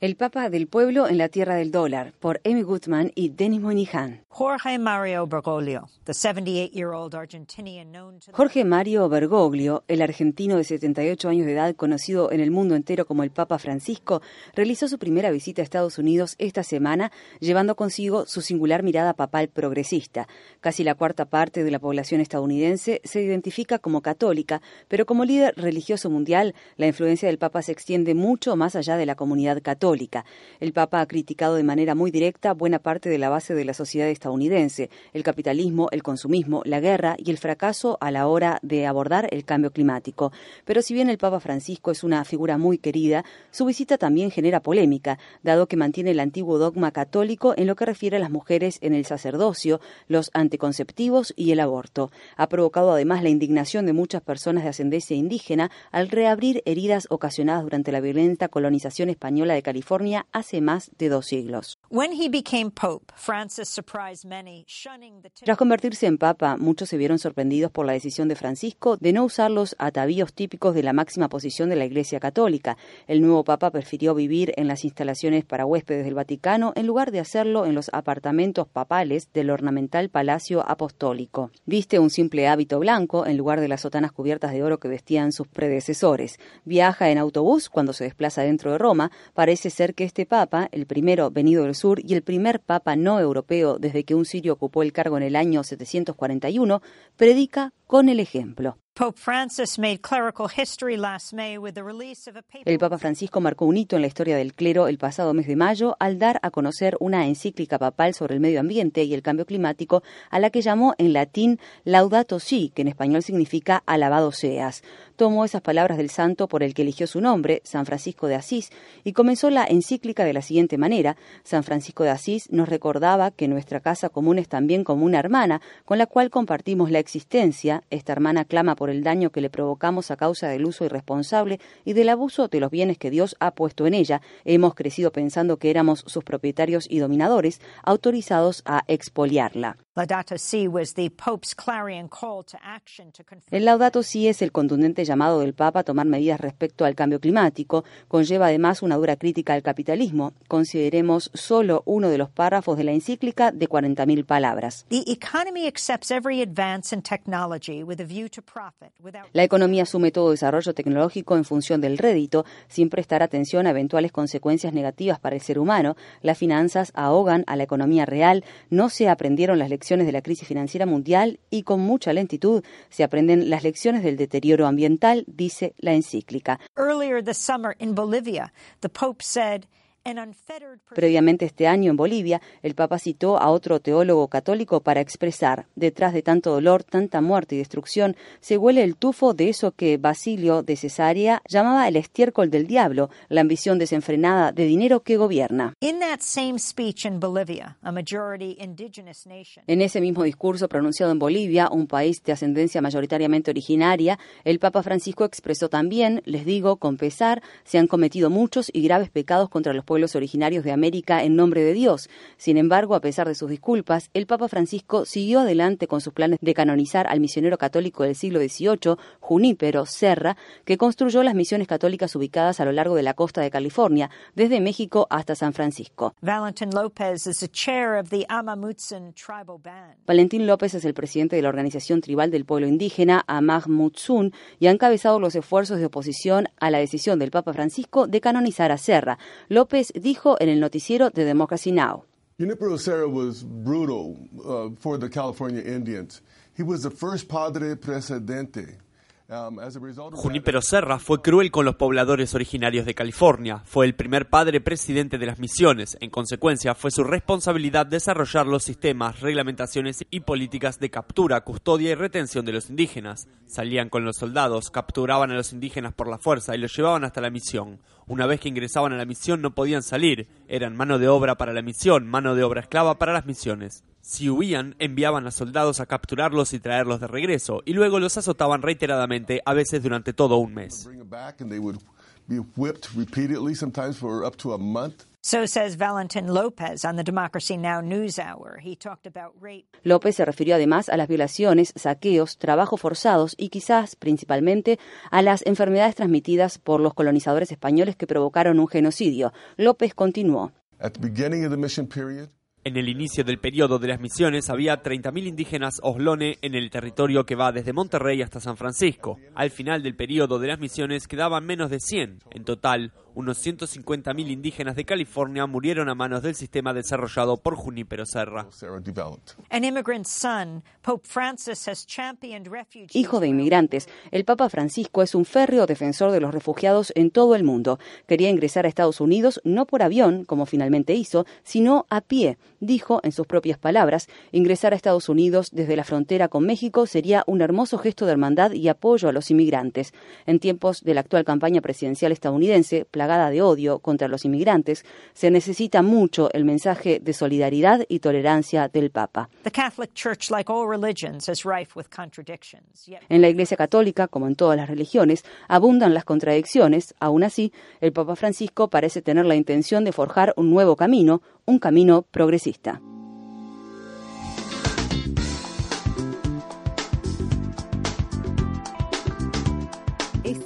El Papa del Pueblo en la Tierra del Dólar, por Amy Goodman y Denis Monihan. Jorge Mario Bergoglio, Jorge Mario Bergoglio, el argentino de 78 años de edad, conocido en el mundo entero como el Papa Francisco, realizó su primera visita a Estados Unidos esta semana, llevando consigo su singular mirada papal progresista. Casi la cuarta parte de la población estadounidense se identifica como católica, pero como líder religioso mundial, la influencia del Papa se extiende mucho más allá de la comunidad católica. El Papa ha criticado de manera muy directa buena parte de la base de la sociedad estadounidense el capitalismo, el consumismo, la guerra y el fracaso a la hora de abordar el cambio climático. Pero si bien el Papa Francisco es una figura muy querida, su visita también genera polémica, dado que mantiene el antiguo dogma católico en lo que refiere a las mujeres en el sacerdocio, los anticonceptivos y el aborto. Ha provocado además la indignación de muchas personas de ascendencia indígena al reabrir heridas ocasionadas durante la violenta colonización española de California hace más de dos siglos. Tras convertirse en papa, muchos se vieron sorprendidos por la decisión de Francisco de no usar los atavíos típicos de la máxima posición de la Iglesia Católica. El nuevo papa prefirió vivir en las instalaciones para huéspedes del Vaticano en lugar de hacerlo en los apartamentos papales del ornamental Palacio Apostólico. Viste un simple hábito blanco en lugar de las sotanas cubiertas de oro que vestían sus predecesores. Viaja en autobús cuando se desplaza dentro de Roma. Parece ser que este papa, el primero venido del sur y el primer papa no europeo desde que un sirio ocupó el cargo en el año 741, predica con el ejemplo. El Papa Francisco marcó un hito en la historia del clero el pasado mes de mayo al dar a conocer una encíclica papal sobre el medio ambiente y el cambio climático, a la que llamó en latín Laudato Si, que en español significa alabado seas. Tomó esas palabras del santo por el que eligió su nombre, San Francisco de Asís, y comenzó la encíclica de la siguiente manera. San Francisco de Asís nos recordaba que nuestra casa común es también como una hermana, con la cual compartimos la existencia. Esta hermana clama por el daño que le provocamos a causa del uso irresponsable y del abuso de los bienes que Dios ha puesto en ella. Hemos crecido pensando que éramos sus propietarios y dominadores, autorizados a expoliarla. El Laudato Si es el contundente llamado del Papa a tomar medidas respecto al cambio climático. Conlleva además una dura crítica al capitalismo. Consideremos solo uno de los párrafos de la encíclica de 40.000 palabras. La economía asume todo desarrollo tecnológico en función del rédito, sin prestar atención a eventuales consecuencias negativas para el ser humano. Las finanzas ahogan a la economía real. No se aprendieron las lecciones de la crisis financiera mundial y con mucha lentitud se aprenden las lecciones del deterioro ambiental, dice la encíclica. Earlier this summer in Bolivia, the Pope said Previamente este año en Bolivia, el Papa citó a otro teólogo católico para expresar, detrás de tanto dolor, tanta muerte y destrucción, se huele el tufo de eso que Basilio de Cesarea llamaba el estiércol del diablo, la ambición desenfrenada de dinero que gobierna. En ese mismo discurso pronunciado en Bolivia, un país de ascendencia mayoritariamente originaria, el Papa Francisco expresó también, les digo con pesar, se han cometido muchos y graves pecados contra los pueblos pueblos originarios de América en nombre de Dios. Sin embargo, a pesar de sus disculpas, el Papa Francisco siguió adelante con sus planes de canonizar al misionero católico del siglo XVIII, Junípero Serra, que construyó las misiones católicas ubicadas a lo largo de la costa de California, desde México hasta San Francisco. Valentín López es el presidente de la organización tribal del pueblo indígena Amamutsun y ha encabezado los esfuerzos de oposición a la decisión del Papa Francisco de canonizar a Serra. López dijo en el noticiero de Democracy Now! Junipero Serra was brutal uh, for the California Indians. He was the first padre presidente Um, Junípero Serra fue cruel con los pobladores originarios de California. Fue el primer padre presidente de las misiones. En consecuencia, fue su responsabilidad desarrollar los sistemas, reglamentaciones y políticas de captura, custodia y retención de los indígenas. Salían con los soldados, capturaban a los indígenas por la fuerza y los llevaban hasta la misión. Una vez que ingresaban a la misión no podían salir. Eran mano de obra para la misión, mano de obra esclava para las misiones. Si huían, enviaban a soldados a capturarlos y traerlos de regreso, y luego los azotaban reiteradamente, a veces durante todo un mes. López se refirió además a las violaciones, saqueos, trabajos forzados y quizás principalmente a las enfermedades transmitidas por los colonizadores españoles que provocaron un genocidio. López continuó. En el inicio del periodo de las misiones había 30.000 indígenas oslone en el territorio que va desde Monterrey hasta San Francisco. Al final del periodo de las misiones quedaban menos de 100. En total, unos 150.000 indígenas de California murieron a manos del sistema desarrollado por Junípero Serra. Hijo de inmigrantes, el Papa Francisco es un férreo defensor de los refugiados en todo el mundo. Quería ingresar a Estados Unidos no por avión, como finalmente hizo, sino a pie. Dijo, en sus propias palabras, ingresar a Estados Unidos desde la frontera con México sería un hermoso gesto de hermandad y apoyo a los inmigrantes. En tiempos de la actual campaña presidencial estadounidense, de odio contra los inmigrantes, se necesita mucho el mensaje de solidaridad y tolerancia del Papa. En la Iglesia Católica, como en todas las religiones, abundan las contradicciones. Aún así, el Papa Francisco parece tener la intención de forjar un nuevo camino, un camino progresista.